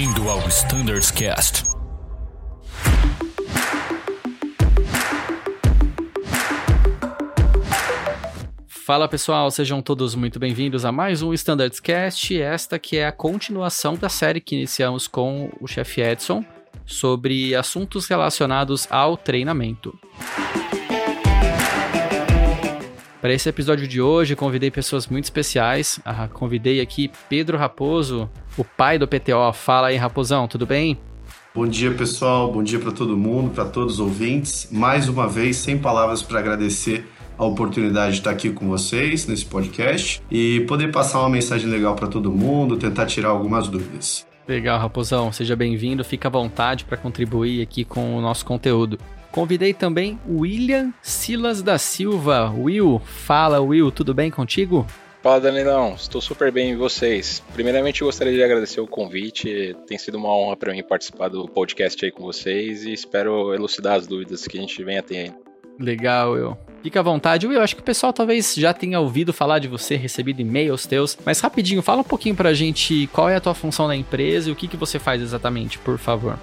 Bem-vindo ao Standards Cast. Fala pessoal, sejam todos muito bem-vindos a mais um Standards Cast. Esta que é a continuação da série que iniciamos com o chefe Edson sobre assuntos relacionados ao treinamento. Para esse episódio de hoje, convidei pessoas muito especiais. Ah, convidei aqui Pedro Raposo, o pai do PTO. Fala aí, Raposão, tudo bem? Bom dia, pessoal. Bom dia para todo mundo, para todos os ouvintes. Mais uma vez, sem palavras para agradecer a oportunidade de estar aqui com vocês nesse podcast e poder passar uma mensagem legal para todo mundo, tentar tirar algumas dúvidas. Legal, Raposão. Seja bem-vindo. Fica à vontade para contribuir aqui com o nosso conteúdo. Convidei também William Silas da Silva. Will, fala Will, tudo bem contigo? Fala Danilão, estou super bem e vocês? Primeiramente gostaria de agradecer o convite, tem sido uma honra para mim participar do podcast aí com vocês e espero elucidar as dúvidas que a gente vem a ter Legal, Will. Fica à vontade. Will, acho que o pessoal talvez já tenha ouvido falar de você, recebido e-mails teus, mas rapidinho, fala um pouquinho pra gente qual é a tua função na empresa e o que, que você faz exatamente, por favor.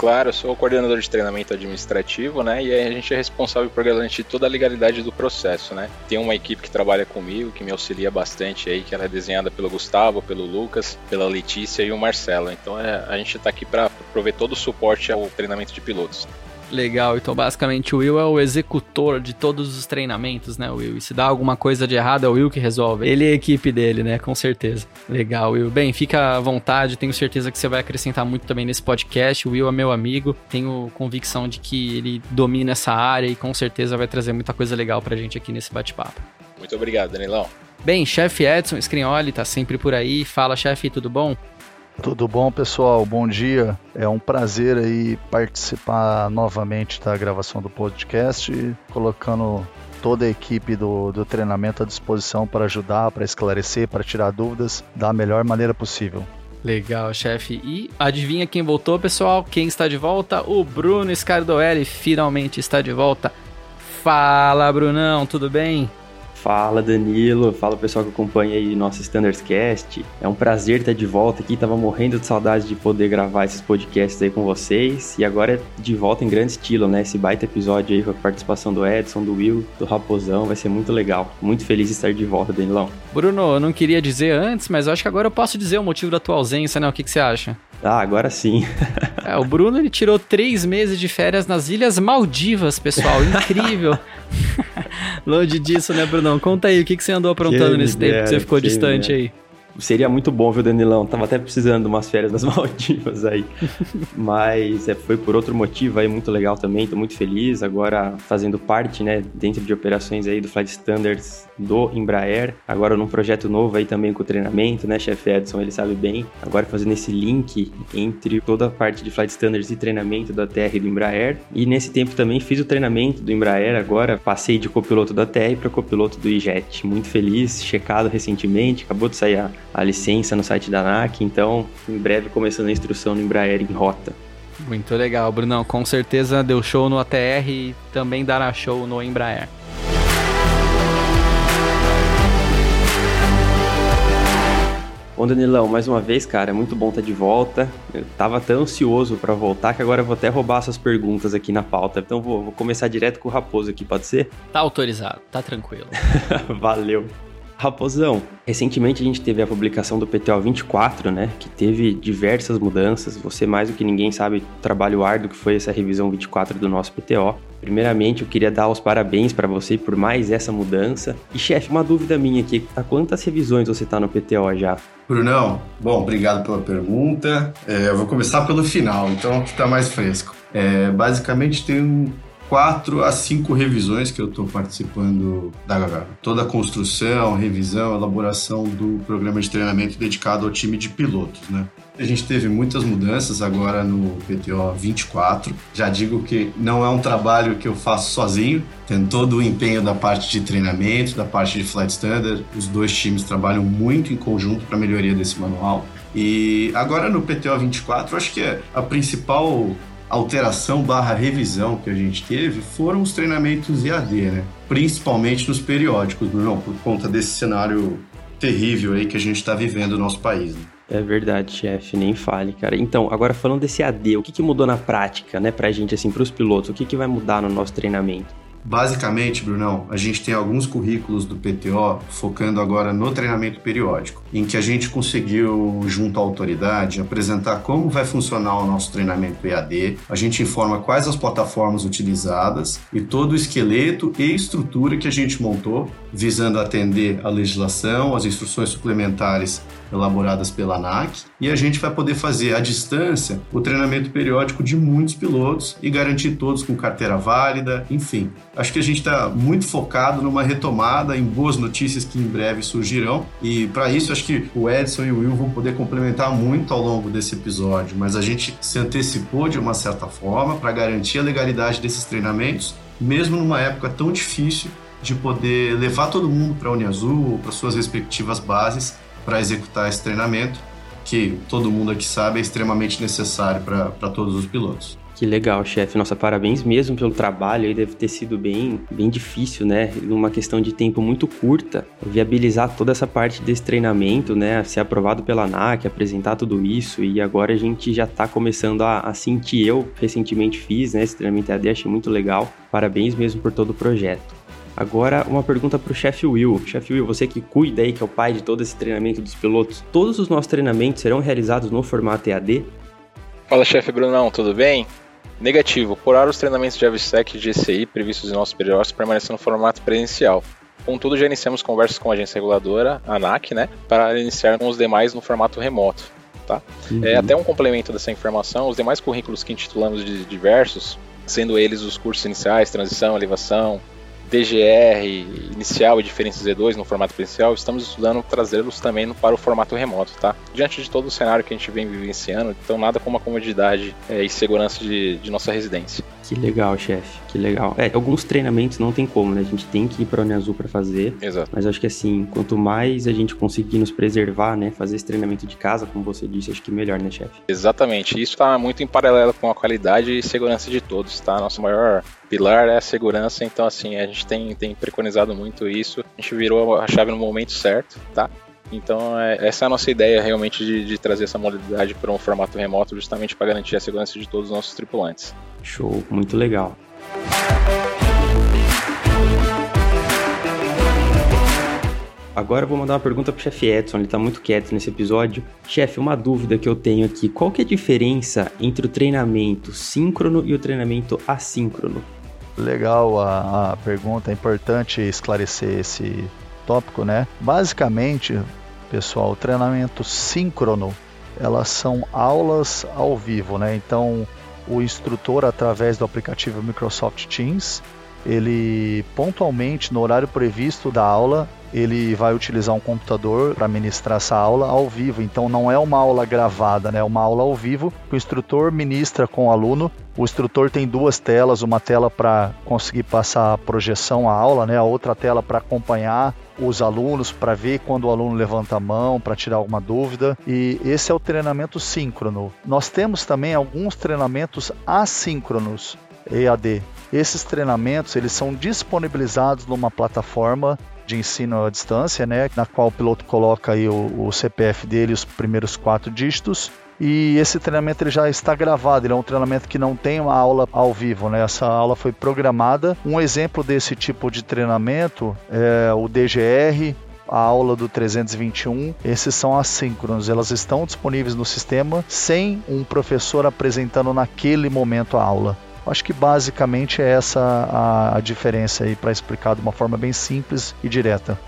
Claro, eu sou o coordenador de treinamento administrativo, né? E a gente é responsável por garantir toda a legalidade do processo, né? Tem uma equipe que trabalha comigo, que me auxilia bastante aí, que ela é desenhada pelo Gustavo, pelo Lucas, pela Letícia e o Marcelo. Então é, a gente está aqui para prover todo o suporte ao treinamento de pilotos. Legal, então basicamente o Will é o executor de todos os treinamentos, né, Will? E se dá alguma coisa de errado, é o Will que resolve. Ele é a equipe dele, né, com certeza. Legal, Will. Bem, fica à vontade, tenho certeza que você vai acrescentar muito também nesse podcast. O Will é meu amigo, tenho convicção de que ele domina essa área e com certeza vai trazer muita coisa legal pra gente aqui nesse bate-papo. Muito obrigado, Danilão. Bem, chefe Edson Scrignoli tá sempre por aí. Fala, chefe, tudo bom? Tudo bom, pessoal? Bom dia. É um prazer aí participar novamente da gravação do podcast, colocando toda a equipe do, do treinamento à disposição para ajudar, para esclarecer, para tirar dúvidas da melhor maneira possível. Legal, chefe. E adivinha quem voltou, pessoal? Quem está de volta? O Bruno Scardoelli finalmente está de volta. Fala, Brunão, tudo bem? Fala Danilo, fala pessoal que acompanha aí nosso Standards Cast. É um prazer estar de volta aqui, tava morrendo de saudade de poder gravar esses podcasts aí com vocês. E agora é de volta em grande estilo, né? Esse baita episódio aí com a participação do Edson, do Will, do Raposão, vai ser muito legal. Muito feliz de estar de volta, Danilão. Bruno, eu não queria dizer antes, mas eu acho que agora eu posso dizer o motivo da tua ausência, né? O que, que você acha? Ah, agora sim. é, o Bruno ele tirou três meses de férias nas Ilhas Maldivas, pessoal. Incrível. Longe disso, né, Brunão? Conta aí, o que, que você andou aprontando nesse tempo que você ficou distante aí? Seria muito bom, viu, Danilão? Tava até precisando de umas férias nas Maldivas aí. Mas é, foi por outro motivo aí muito legal também, tô muito feliz. Agora fazendo parte, né, dentro de operações aí do Flight Standards do Embraer. Agora num projeto novo aí também com treinamento, né, chefe Edson, ele sabe bem. Agora fazendo esse link entre toda a parte de Flight Standards e treinamento da TR do Embraer. E nesse tempo também fiz o treinamento do Embraer agora, passei de copiloto da TR para copiloto do IJET. Muito feliz, checado recentemente, acabou de sair a a licença no site da ANAC, então em breve começando a instrução no Embraer em rota. Muito legal, Brunão. Com certeza deu show no ATR e também dará show no Embraer. Bom, Danilão, mais uma vez, cara, é muito bom estar de volta. Eu tava tão ansioso para voltar que agora eu vou até roubar suas perguntas aqui na pauta. Então vou, vou começar direto com o Raposo aqui, pode ser? Tá autorizado, tá tranquilo. Valeu. Raposão, recentemente a gente teve a publicação do PTO 24, né, que teve diversas mudanças. Você mais do que ninguém sabe o trabalho árduo que foi essa revisão 24 do nosso PTO. Primeiramente, eu queria dar os parabéns para você por mais essa mudança. E chefe, uma dúvida minha aqui, há quantas revisões você está no PTO já? Brunão, bom, obrigado pela pergunta. É, eu vou começar pelo final, então que está mais fresco. É, basicamente tem quatro a cinco revisões que eu estou participando da toda a construção, revisão, elaboração do programa de treinamento dedicado ao time de pilotos, né? A gente teve muitas mudanças agora no PTO 24. Já digo que não é um trabalho que eu faço sozinho, tem todo o empenho da parte de treinamento, da parte de flight standard. Os dois times trabalham muito em conjunto para a melhoria desse manual. E agora no PTO 24, acho que a principal alteração barra revisão que a gente teve foram os treinamentos EAD, né? Principalmente nos periódicos, Bruno, por conta desse cenário terrível aí que a gente está vivendo no nosso país. Né? É verdade, chefe, nem fale, cara. Então, agora falando desse AD, o que, que mudou na prática, né, pra gente, assim, pros pilotos? O que, que vai mudar no nosso treinamento? Basicamente, Brunão, a gente tem alguns currículos do PTO focando agora no treinamento periódico, em que a gente conseguiu, junto à autoridade, apresentar como vai funcionar o nosso treinamento EAD. A gente informa quais as plataformas utilizadas e todo o esqueleto e estrutura que a gente montou, visando atender a legislação, as instruções suplementares elaboradas pela ANAC, e a gente vai poder fazer à distância o treinamento periódico de muitos pilotos e garantir todos com carteira válida, enfim. Acho que a gente está muito focado numa retomada em boas notícias que em breve surgirão, e para isso acho que o Edson e o Will vão poder complementar muito ao longo desse episódio, mas a gente se antecipou de uma certa forma para garantir a legalidade desses treinamentos, mesmo numa época tão difícil de poder levar todo mundo para a Uniazul ou para suas respectivas bases para executar esse treinamento, que todo mundo aqui sabe é extremamente necessário para todos os pilotos. Que legal, chefe. Nossa, parabéns mesmo pelo trabalho. Aí deve ter sido bem, bem difícil, né? Numa questão de tempo muito curta, viabilizar toda essa parte desse treinamento, né? Ser aprovado pela ANAC, apresentar tudo isso. E agora a gente já está começando a, a sentir. Eu recentemente fiz, né? Esse treinamento AD, achei muito legal. Parabéns mesmo por todo o projeto. Agora, uma pergunta para o chefe Will. Chefe Will, você que cuida aí, que é o pai de todo esse treinamento dos pilotos, todos os nossos treinamentos serão realizados no formato EAD? Fala, chefe Brunão, tudo bem? Negativo. Por hora, os treinamentos de AVSEC e GCI previstos em nossos periódicos permanecem no formato presencial. Contudo, já iniciamos conversas com a agência reguladora, a ANAC, né, para iniciar com os demais no formato remoto. Tá? Uhum. É, até um complemento dessa informação, os demais currículos que intitulamos de diversos, sendo eles os cursos iniciais, transição, elevação, DGR inicial e diferenças Z2 no formato presencial, estamos estudando trazê-los também para o formato remoto, tá? Diante de todo o cenário que a gente vem vivenciando, então nada como a comodidade é, e segurança de, de nossa residência. Que legal, chefe. Que legal. É, alguns treinamentos não tem como, né? A gente tem que ir para a Azul para fazer. Exato. Mas acho que assim, quanto mais a gente conseguir nos preservar, né? Fazer esse treinamento de casa, como você disse, acho que melhor, né, chefe? Exatamente. Isso está muito em paralelo com a qualidade e segurança de todos, tá? Nosso maior pilar é a segurança, então assim, a gente tem, tem preconizado muito isso. A gente virou a chave no momento certo, tá? Então, é, essa é a nossa ideia realmente de, de trazer essa modalidade para um formato remoto, justamente para garantir a segurança de todos os nossos tripulantes. Show, muito legal. Agora eu vou mandar uma pergunta pro chefe Edson, ele tá muito quieto nesse episódio. Chefe, uma dúvida que eu tenho aqui, qual que é a diferença entre o treinamento síncrono e o treinamento assíncrono? Legal a, a pergunta, é importante esclarecer esse tópico, né? Basicamente, pessoal, o treinamento síncrono, elas são aulas ao vivo, né? Então, o instrutor, através do aplicativo Microsoft Teams, ele pontualmente, no horário previsto da aula, ele vai utilizar um computador para ministrar essa aula ao vivo. Então não é uma aula gravada, né? É uma aula ao vivo. O instrutor ministra com o aluno. O instrutor tem duas telas, uma tela para conseguir passar a projeção à aula, né? A outra tela para acompanhar os alunos para ver quando o aluno levanta a mão, para tirar alguma dúvida. E esse é o treinamento síncrono. Nós temos também alguns treinamentos assíncronos, EAD. Esses treinamentos eles são disponibilizados numa plataforma de ensino à distância, né, na qual o piloto coloca aí o, o CPF dele, os primeiros quatro dígitos, e esse treinamento ele já está gravado, ele é um treinamento que não tem uma aula ao vivo, né? Essa aula foi programada. Um exemplo desse tipo de treinamento é o DGR, a aula do 321, esses são assíncronos, elas estão disponíveis no sistema sem um professor apresentando naquele momento a aula. Acho que basicamente é essa a, a diferença aí para explicar de uma forma bem simples e direta.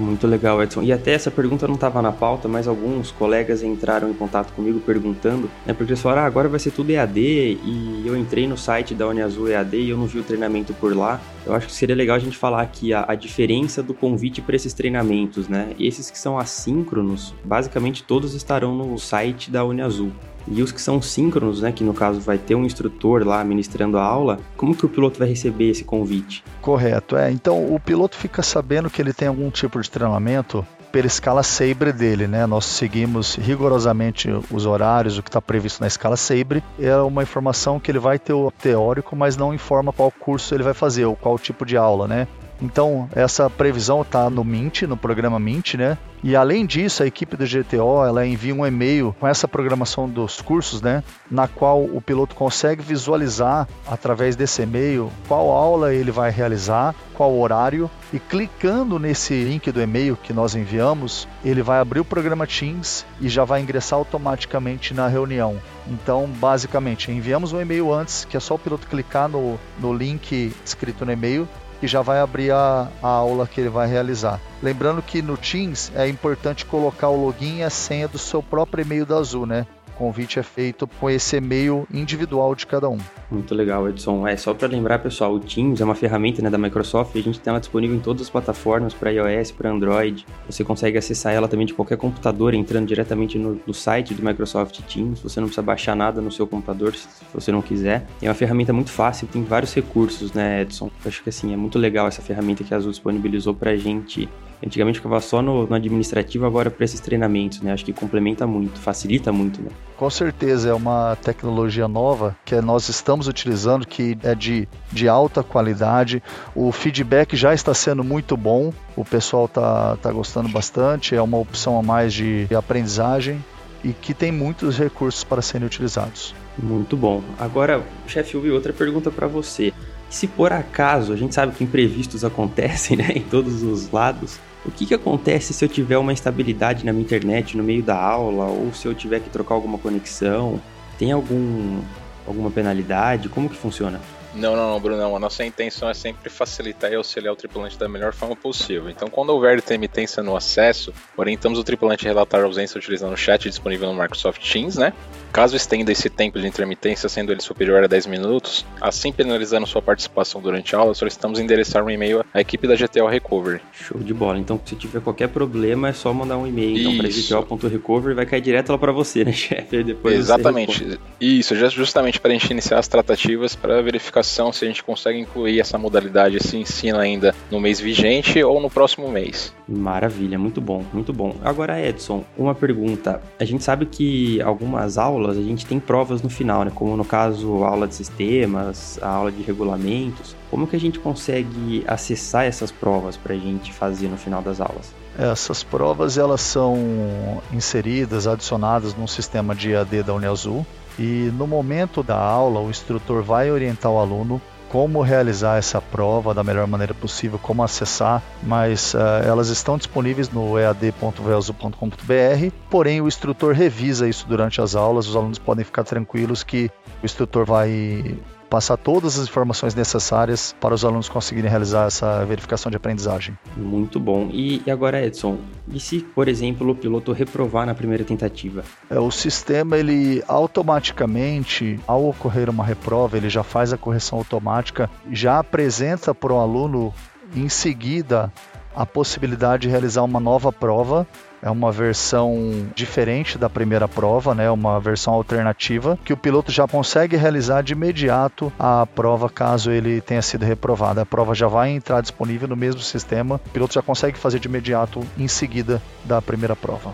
Muito legal, Edson. E até essa pergunta não estava na pauta, mas alguns colegas entraram em contato comigo perguntando, né? Porque eles falaram, ah, agora vai ser tudo EAD, e eu entrei no site da Uniazul EAD e eu não vi o treinamento por lá. Eu acho que seria legal a gente falar aqui a, a diferença do convite para esses treinamentos, né? Esses que são assíncronos, basicamente todos estarão no site da Uniazul. E os que são síncronos, né, que no caso vai ter um instrutor lá ministrando a aula, como que o piloto vai receber esse convite? Correto, é. Então o piloto fica sabendo que ele tem algum tipo de treinamento pela escala Sabre dele, né? Nós seguimos rigorosamente os horários, o que está previsto na escala Sabre. É uma informação que ele vai ter o teórico, mas não informa qual curso ele vai fazer ou qual tipo de aula, né? Então, essa previsão está no Mint, no programa Mint, né? E além disso, a equipe do GTO ela envia um e-mail com essa programação dos cursos, né? Na qual o piloto consegue visualizar através desse e-mail qual aula ele vai realizar, qual horário, e clicando nesse link do e-mail que nós enviamos, ele vai abrir o programa Teams e já vai ingressar automaticamente na reunião. Então, basicamente, enviamos um e-mail antes, que é só o piloto clicar no, no link escrito no e-mail e já vai abrir a, a aula que ele vai realizar. Lembrando que no Teams é importante colocar o login e a senha do seu próprio e-mail da Azul, né? Convite é feito com esse e-mail individual de cada um. Muito legal, Edson. É só para lembrar, pessoal, o Teams é uma ferramenta né, da Microsoft a gente tem ela disponível em todas as plataformas para iOS, para Android. Você consegue acessar ela também de qualquer computador entrando diretamente no, no, site do Microsoft Teams. Você não precisa baixar nada no seu computador se você não quiser. É uma ferramenta muito fácil, tem vários recursos, né, Edson? Eu acho que assim é muito legal essa ferramenta que a Azul disponibilizou para a gente Antigamente ficava só no, no administrativo, agora para esses treinamentos, né? Acho que complementa muito, facilita muito, né? Com certeza, é uma tecnologia nova que nós estamos utilizando, que é de, de alta qualidade. O feedback já está sendo muito bom, o pessoal está tá gostando bastante, é uma opção a mais de aprendizagem e que tem muitos recursos para serem utilizados. Muito bom. Agora, chefe, eu outra pergunta para você. Se por acaso, a gente sabe que imprevistos acontecem né, em todos os lados, o que, que acontece se eu tiver uma instabilidade na minha internet no meio da aula ou se eu tiver que trocar alguma conexão? Tem algum, alguma penalidade? Como que funciona? Não, não, não, Bruno. A nossa intenção é sempre facilitar e auxiliar o tripulante da melhor forma possível. Então, quando houver intermitência no acesso, orientamos o tripulante a relatar a ausência utilizando o chat disponível no Microsoft Teams, né? Caso estenda esse tempo de intermitência, sendo ele superior a 10 minutos, assim penalizando sua participação durante a aula, solicitamos endereçar um e-mail à equipe da GTO Recovery. Show de bola. Então, se tiver qualquer problema, é só mandar um e-mail então, para gto.recovery vai cair direto lá para você, né, chefe? Depois Exatamente. Isso, justamente para a gente iniciar as tratativas para verificação se a gente consegue incluir essa modalidade, se ensina ainda no mês vigente ou no próximo mês. Maravilha, muito bom, muito bom. Agora, Edson, uma pergunta. A gente sabe que algumas aulas a gente tem provas no final, né? Como no caso a aula de sistemas, a aula de regulamentos. Como que a gente consegue acessar essas provas para a gente fazer no final das aulas? Essas provas elas são inseridas, adicionadas num sistema de EAD da Uniazul e no momento da aula o instrutor vai orientar o aluno como realizar essa prova da melhor maneira possível, como acessar, mas uh, elas estão disponíveis no ead.velzo.com.br. Porém, o instrutor revisa isso durante as aulas, os alunos podem ficar tranquilos que o instrutor vai passar todas as informações necessárias para os alunos conseguirem realizar essa verificação de aprendizagem. Muito bom. E, agora, Edson, e se, por exemplo, o piloto reprovar na primeira tentativa? É, o sistema, ele automaticamente, ao ocorrer uma reprova, ele já faz a correção automática, já apresenta para o aluno em seguida a possibilidade de realizar uma nova prova. É uma versão diferente da primeira prova, né? Uma versão alternativa que o piloto já consegue realizar de imediato a prova caso ele tenha sido reprovado. A prova já vai entrar disponível no mesmo sistema. O piloto já consegue fazer de imediato em seguida da primeira prova.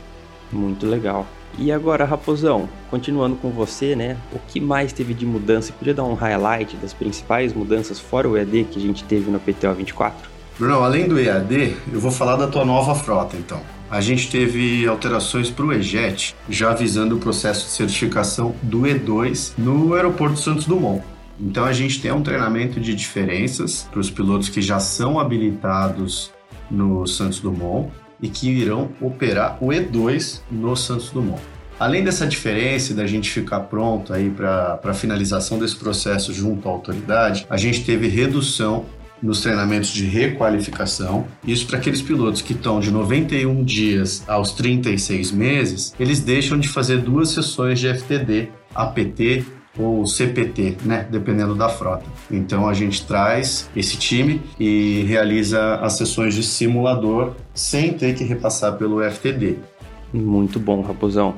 Muito legal. E agora, Raposão, continuando com você, né? O que mais teve de mudança? Podia dar um highlight das principais mudanças fora o ED que a gente teve no PTO 24? Bruno, além do EAD, eu vou falar da tua nova frota, então. A gente teve alterações para o EJET, já avisando o processo de certificação do E2 no aeroporto Santos Dumont. Então a gente tem um treinamento de diferenças para os pilotos que já são habilitados no Santos Dumont e que irão operar o E2 no Santos Dumont. Além dessa diferença da gente ficar pronto aí para a finalização desse processo junto à autoridade, a gente teve redução nos treinamentos de requalificação. Isso para aqueles pilotos que estão de 91 dias aos 36 meses, eles deixam de fazer duas sessões de FTD, APT ou CPT, né, dependendo da frota. Então a gente traz esse time e realiza as sessões de simulador sem ter que repassar pelo FTD. Muito bom, Raposão.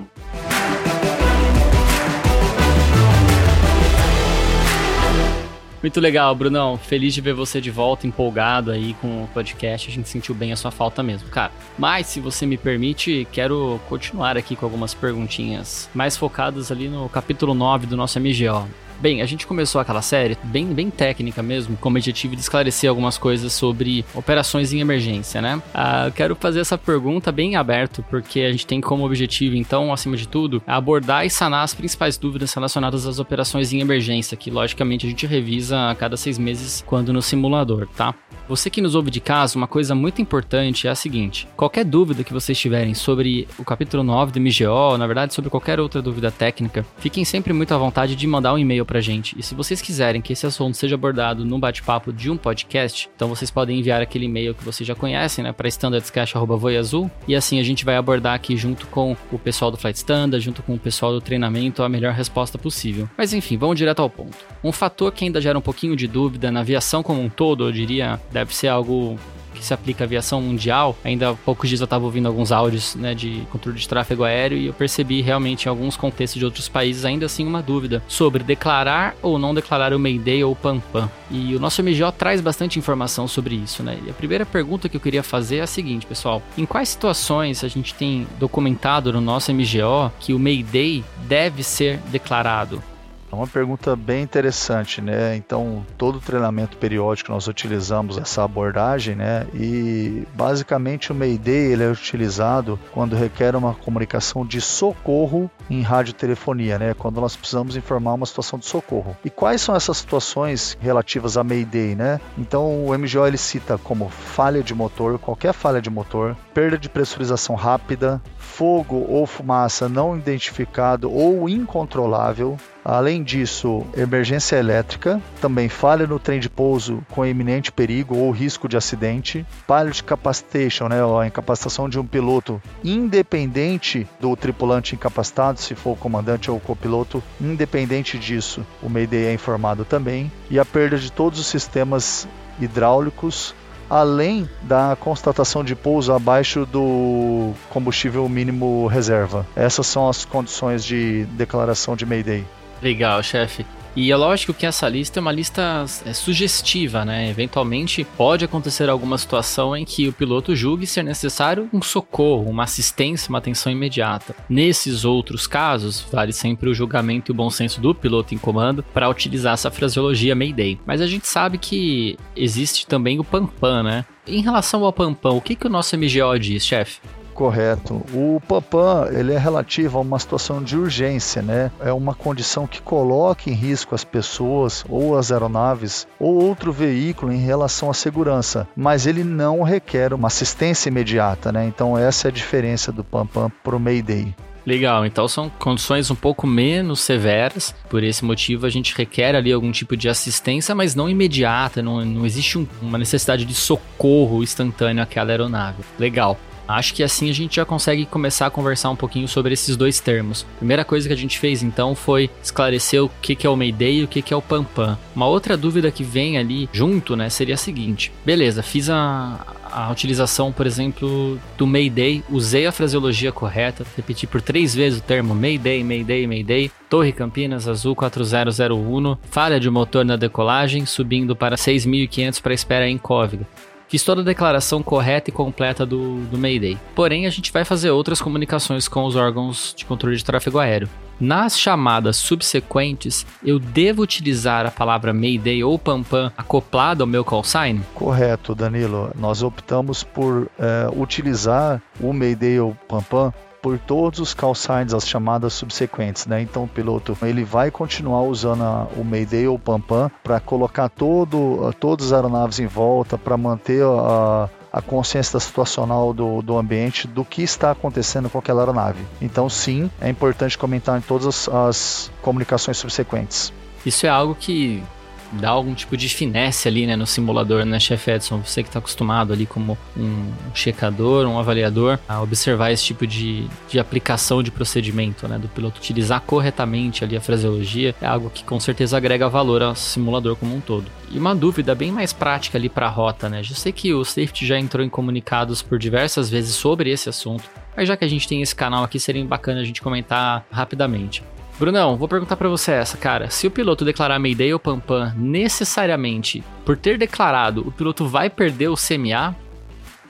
Muito legal, Brunão. Feliz de ver você de volta, empolgado aí com o podcast. A gente sentiu bem a sua falta mesmo, cara. Mas, se você me permite, quero continuar aqui com algumas perguntinhas mais focadas ali no capítulo 9 do nosso MGO. Bem, a gente começou aquela série bem, bem técnica mesmo, com o objetivo de esclarecer algumas coisas sobre operações em emergência, né? Ah, quero fazer essa pergunta bem aberto, porque a gente tem como objetivo, então, acima de tudo, abordar e sanar as principais dúvidas relacionadas às operações em emergência, que logicamente a gente revisa a cada seis meses quando no simulador, tá? Você que nos ouve de casa, uma coisa muito importante é a seguinte: qualquer dúvida que vocês tiverem sobre o capítulo 9 do MGO, na verdade sobre qualquer outra dúvida técnica, fiquem sempre muito à vontade de mandar um e-mail pra gente. E se vocês quiserem que esse assunto seja abordado num bate-papo de um podcast, então vocês podem enviar aquele e-mail que vocês já conhecem, né, para standardscash@voiazul, e assim a gente vai abordar aqui junto com o pessoal do Flight Standard, junto com o pessoal do treinamento, a melhor resposta possível. Mas enfim, vamos direto ao ponto. Um fator que ainda gera um pouquinho de dúvida na aviação como um todo, eu diria, deve ser algo que se aplica à aviação mundial. Ainda há poucos dias eu estava ouvindo alguns áudios né, de controle de tráfego aéreo e eu percebi realmente em alguns contextos de outros países ainda assim uma dúvida sobre declarar ou não declarar o Mayday ou o PAN-PAN. E o nosso MGO traz bastante informação sobre isso, né? E a primeira pergunta que eu queria fazer é a seguinte, pessoal: em quais situações a gente tem documentado no nosso MGO que o Mayday deve ser declarado? É uma pergunta bem interessante, né? Então, todo treinamento periódico nós utilizamos essa abordagem, né? E basicamente o Mayday ele é utilizado quando requer uma comunicação de socorro em radiotelefonia, né? Quando nós precisamos informar uma situação de socorro. E quais são essas situações relativas a Mayday, né? Então, o MGO ele cita como falha de motor, qualquer falha de motor, perda de pressurização rápida, fogo ou fumaça não identificado ou incontrolável, Além disso, emergência elétrica, também falha no trem de pouso com iminente perigo ou risco de acidente, pilot capacitation, né, a incapacitação de um piloto independente do tripulante incapacitado, se for o comandante ou o copiloto, independente disso, o Mayday é informado também, e a perda de todos os sistemas hidráulicos além da constatação de pouso abaixo do combustível mínimo reserva. Essas são as condições de declaração de Mayday. Legal, chefe. E é lógico que essa lista é uma lista é, sugestiva, né? Eventualmente pode acontecer alguma situação em que o piloto julgue ser necessário um socorro, uma assistência, uma atenção imediata. Nesses outros casos, vale sempre o julgamento e o bom senso do piloto em comando para utilizar essa fraseologia Mayday. Mas a gente sabe que existe também o PAMPAM, né? Em relação ao PAMPAM, o que, que o nosso MGO diz, chefe? Correto. O PAPAM ele é relativo a uma situação de urgência, né? É uma condição que coloca em risco as pessoas ou as aeronaves ou outro veículo em relação à segurança, mas ele não requer uma assistência imediata, né? Então essa é a diferença do PAMPAM para o Mayday. Legal, então são condições um pouco menos severas, por esse motivo a gente requer ali algum tipo de assistência, mas não imediata, não, não existe um, uma necessidade de socorro instantâneo àquela aeronave. Legal. Acho que assim a gente já consegue começar a conversar um pouquinho sobre esses dois termos. Primeira coisa que a gente fez então foi esclarecer o que é o Mayday e o que é o PAMPAM. Uma outra dúvida que vem ali junto, né, seria a seguinte: beleza, fiz a, a utilização, por exemplo, do Mayday, usei a fraseologia correta, repeti por três vezes o termo Mayday, Mayday, Mayday, Torre Campinas Azul 4001, falha de motor na decolagem, subindo para 6.500 para espera em Cóviga. Fiz toda a declaração correta e completa do, do Mayday. Porém, a gente vai fazer outras comunicações com os órgãos de controle de tráfego aéreo. Nas chamadas subsequentes, eu devo utilizar a palavra Mayday ou PAMPAM acoplada ao meu call sign? Correto, Danilo. Nós optamos por é, utilizar o Mayday ou PAMPAM por todos os call signs, as chamadas subsequentes, né? Então o piloto ele vai continuar usando a, o Mayday ou o PAMPAM para colocar todo, todas as aeronaves em volta, para manter a, a consciência situacional do, do ambiente do que está acontecendo com aquela aeronave. Então, sim, é importante comentar em todas as, as comunicações subsequentes. Isso é algo que dá algum tipo de finesse ali, né, no simulador, né, Chef Edson? Você que está acostumado ali como um checador, um avaliador, a observar esse tipo de, de aplicação de procedimento, né, do piloto utilizar corretamente ali a fraseologia, é algo que com certeza agrega valor ao simulador como um todo. E uma dúvida bem mais prática ali para a rota, né? Eu sei que o Safety já entrou em comunicados por diversas vezes sobre esse assunto, mas já que a gente tem esse canal aqui, seria bacana a gente comentar rapidamente. Brunão, vou perguntar para você essa, cara. Se o piloto declarar Mayday ou Pampam necessariamente, por ter declarado, o piloto vai perder o CMA?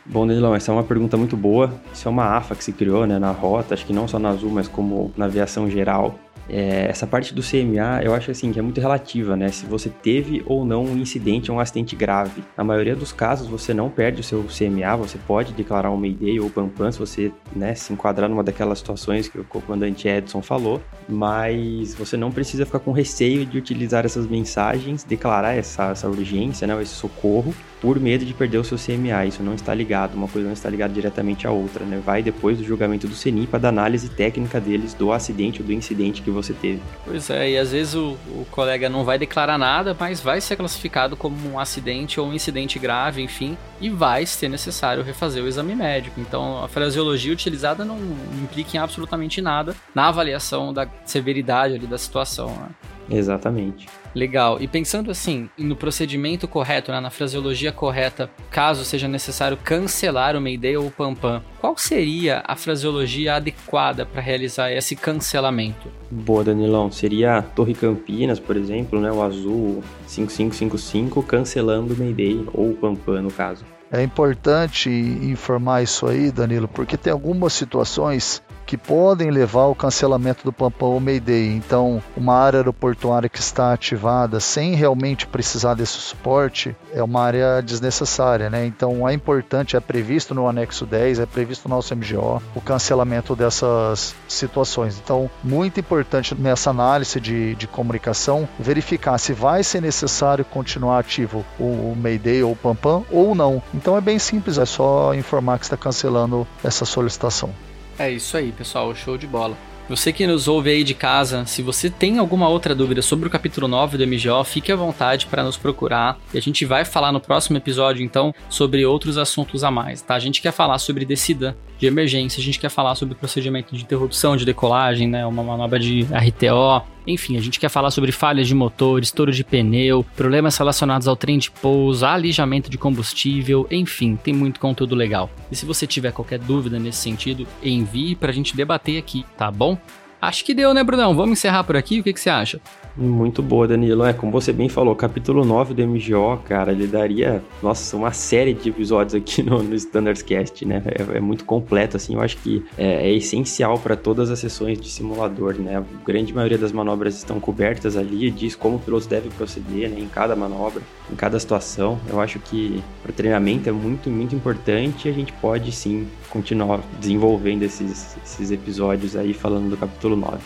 Bom, Danilão, essa é uma pergunta muito boa. Isso é uma AFA que se criou né, na rota, acho que não só na Azul, mas como na aviação geral. É, essa parte do CMA, eu acho assim que é muito relativa, né? Se você teve ou não um incidente, um acidente grave. Na maioria dos casos, você não perde o seu CMA, você pode declarar um Mayday ou PAMPAM se você né, se enquadrar numa daquelas situações que o comandante Edson falou, mas você não precisa ficar com receio de utilizar essas mensagens, declarar essa, essa urgência, né, esse socorro, por medo de perder o seu CMA. Isso não está ligado, uma coisa não está ligada diretamente à outra, né? Vai depois do julgamento do CENIPA, da análise técnica deles do acidente ou do incidente que você teve. Pois é, e às vezes o, o colega não vai declarar nada, mas vai ser classificado como um acidente ou um incidente grave, enfim, e vai ser necessário refazer o exame médico. Então, a fraseologia utilizada não implica em absolutamente nada na avaliação da severidade ali da situação. Né? Exatamente. Legal. E pensando assim, no procedimento correto, né, na fraseologia correta, caso seja necessário cancelar o Mayday ou o PAMPAM, qual seria a fraseologia adequada para realizar esse cancelamento? Boa, Danilão. Seria a Torre Campinas, por exemplo, né, o azul 5555, cancelando o Mayday ou o PAMPAM, no caso. É importante informar isso aí, Danilo, porque tem algumas situações que podem levar ao cancelamento do Pampão ou Mayday. Então, uma área aeroportuária que está ativada sem realmente precisar desse suporte é uma área desnecessária, né? Então, é importante, é previsto no anexo 10, é previsto no nosso MGO o cancelamento dessas situações. Então, muito importante nessa análise de, de comunicação verificar se vai ser necessário continuar ativo o, o Mayday ou o Pampam ou não. Então, é bem simples, é só informar que está cancelando essa solicitação. É isso aí, pessoal, show de bola. Você que nos ouve aí de casa, se você tem alguma outra dúvida sobre o capítulo 9 do MGO, fique à vontade para nos procurar. E a gente vai falar no próximo episódio, então, sobre outros assuntos a mais, tá? A gente quer falar sobre descida de emergência, a gente quer falar sobre procedimento de interrupção de decolagem, né? Uma manobra de RTO. Enfim, a gente quer falar sobre falhas de motor, estouro de pneu, problemas relacionados ao trem de pouso, alijamento de combustível, enfim, tem muito conteúdo legal. E se você tiver qualquer dúvida nesse sentido, envie para a gente debater aqui, tá bom? Acho que deu, né, Brunão? Vamos encerrar por aqui? O que, que você acha? Muito boa, Danilo. É, como você bem falou, capítulo 9 do MGO, cara, ele daria, nossa, uma série de episódios aqui no, no Standards Cast, né? É, é, muito completo, assim, eu acho que é, é essencial para todas as sessões de simulador, né? A grande maioria das manobras estão cobertas ali, diz como o piloto deve proceder, né, em cada manobra, em cada situação. Eu acho que para treinamento é muito, muito importante e a gente pode sim continuar desenvolvendo esses, esses episódios aí falando do capítulo 9.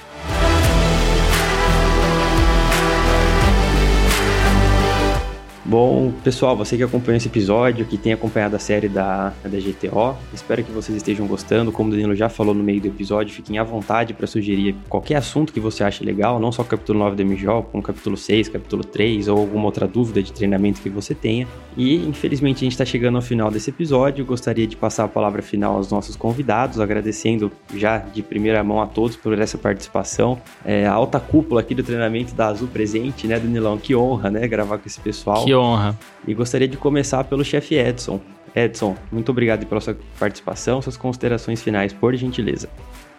Bom, pessoal, você que acompanhou esse episódio, que tem acompanhado a série da, da GTO, espero que vocês estejam gostando. Como o Danilo já falou no meio do episódio, fiquem à vontade para sugerir qualquer assunto que você ache legal, não só o capítulo 9 do MGO, como capítulo 6, capítulo 3 ou alguma outra dúvida de treinamento que você tenha. E, infelizmente, a gente está chegando ao final desse episódio. Gostaria de passar a palavra final aos nossos convidados, agradecendo já de primeira mão a todos por essa participação. É, a alta cúpula aqui do treinamento da Azul presente, né, Danilão? Que honra, né, gravar com esse pessoal. Que honra. E gostaria de começar pelo chefe Edson. Edson, muito obrigado pela sua participação, suas considerações finais, por gentileza.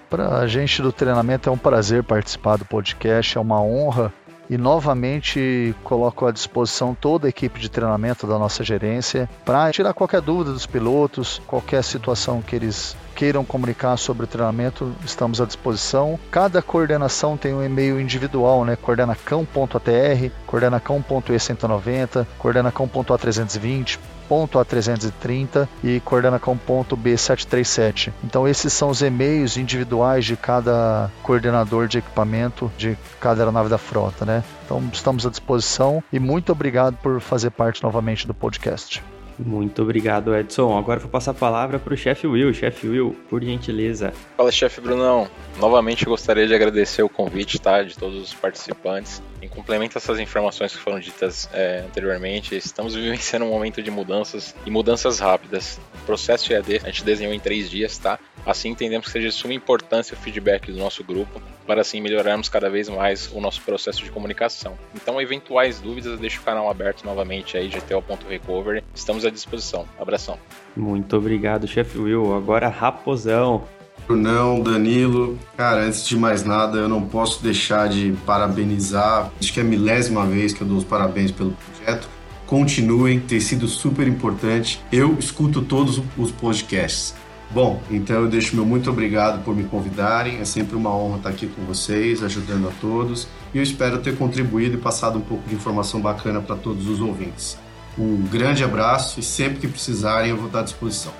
Para a gente do treinamento é um prazer participar do podcast, é uma honra e novamente coloco à disposição toda a equipe de treinamento da nossa gerência para tirar qualquer dúvida dos pilotos, qualquer situação que eles queiram comunicar sobre o treinamento, estamos à disposição. Cada coordenação tem um e-mail individual, né? coordenacão.atr, coordenacão.e190, coordenacão.a320, A330 e coordenacão.b737. Então esses são os e-mails individuais de cada coordenador de equipamento de cada aeronave da frota, né? Então estamos à disposição e muito obrigado por fazer parte novamente do podcast. Muito obrigado, Edson. Agora vou passar a palavra para o chefe Will. Chefe Will, por gentileza. Fala, chefe Brunão. Novamente gostaria de agradecer o convite tá, de todos os participantes. Em complemento a essas informações que foram ditas é, anteriormente, estamos vivenciando um momento de mudanças e mudanças rápidas. O processo EAD a gente desenhou em três dias, tá? Assim entendemos que seja de suma importância o feedback do nosso grupo para assim melhorarmos cada vez mais o nosso processo de comunicação. Então, eventuais dúvidas, deixo o canal aberto novamente aí, gto.recovery. Estamos à disposição. Abração. Muito obrigado, chefe Will. Agora, Raposão. Brunão, Danilo, cara, antes de mais nada, eu não posso deixar de parabenizar. Acho que é a milésima vez que eu dou os parabéns pelo projeto. Continuem, tem sido super importante. Eu escuto todos os podcasts Bom, então eu deixo meu muito obrigado por me convidarem. É sempre uma honra estar aqui com vocês, ajudando a todos. E eu espero ter contribuído e passado um pouco de informação bacana para todos os ouvintes. Um grande abraço e sempre que precisarem eu vou estar à disposição.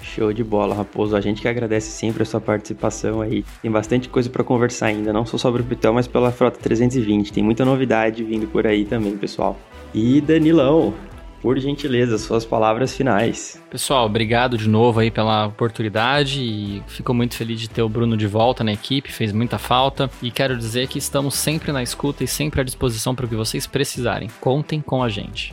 Show de bola, Raposo. A gente que agradece sempre a sua participação aí. Tem bastante coisa para conversar ainda, não só sobre o Pitel, mas pela Frota 320. Tem muita novidade vindo por aí também, pessoal. E Danilão, por gentileza, suas palavras finais. Pessoal, obrigado de novo aí pela oportunidade e fico muito feliz de ter o Bruno de volta na equipe, fez muita falta e quero dizer que estamos sempre na escuta e sempre à disposição para o que vocês precisarem. Contem com a gente.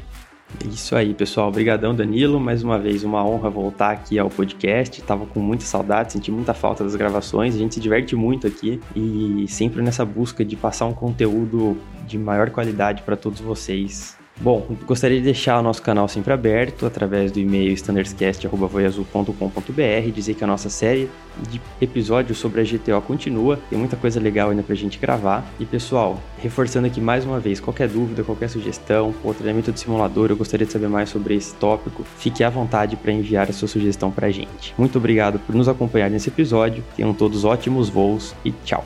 Isso aí, pessoal. Obrigadão, Danilo. Mais uma vez, uma honra voltar aqui ao podcast. Tava com muita saudade, senti muita falta das gravações. A gente se diverte muito aqui e sempre nessa busca de passar um conteúdo de maior qualidade para todos vocês. Bom, gostaria de deixar o nosso canal sempre aberto através do e-mail standardscast.voiazul.com.br, dizer que a nossa série de episódios sobre a GTO continua, tem muita coisa legal ainda pra gente gravar. E pessoal, reforçando aqui mais uma vez, qualquer dúvida, qualquer sugestão, ou treinamento de simulador, eu gostaria de saber mais sobre esse tópico, fique à vontade para enviar a sua sugestão pra gente. Muito obrigado por nos acompanhar nesse episódio, tenham todos ótimos voos e tchau!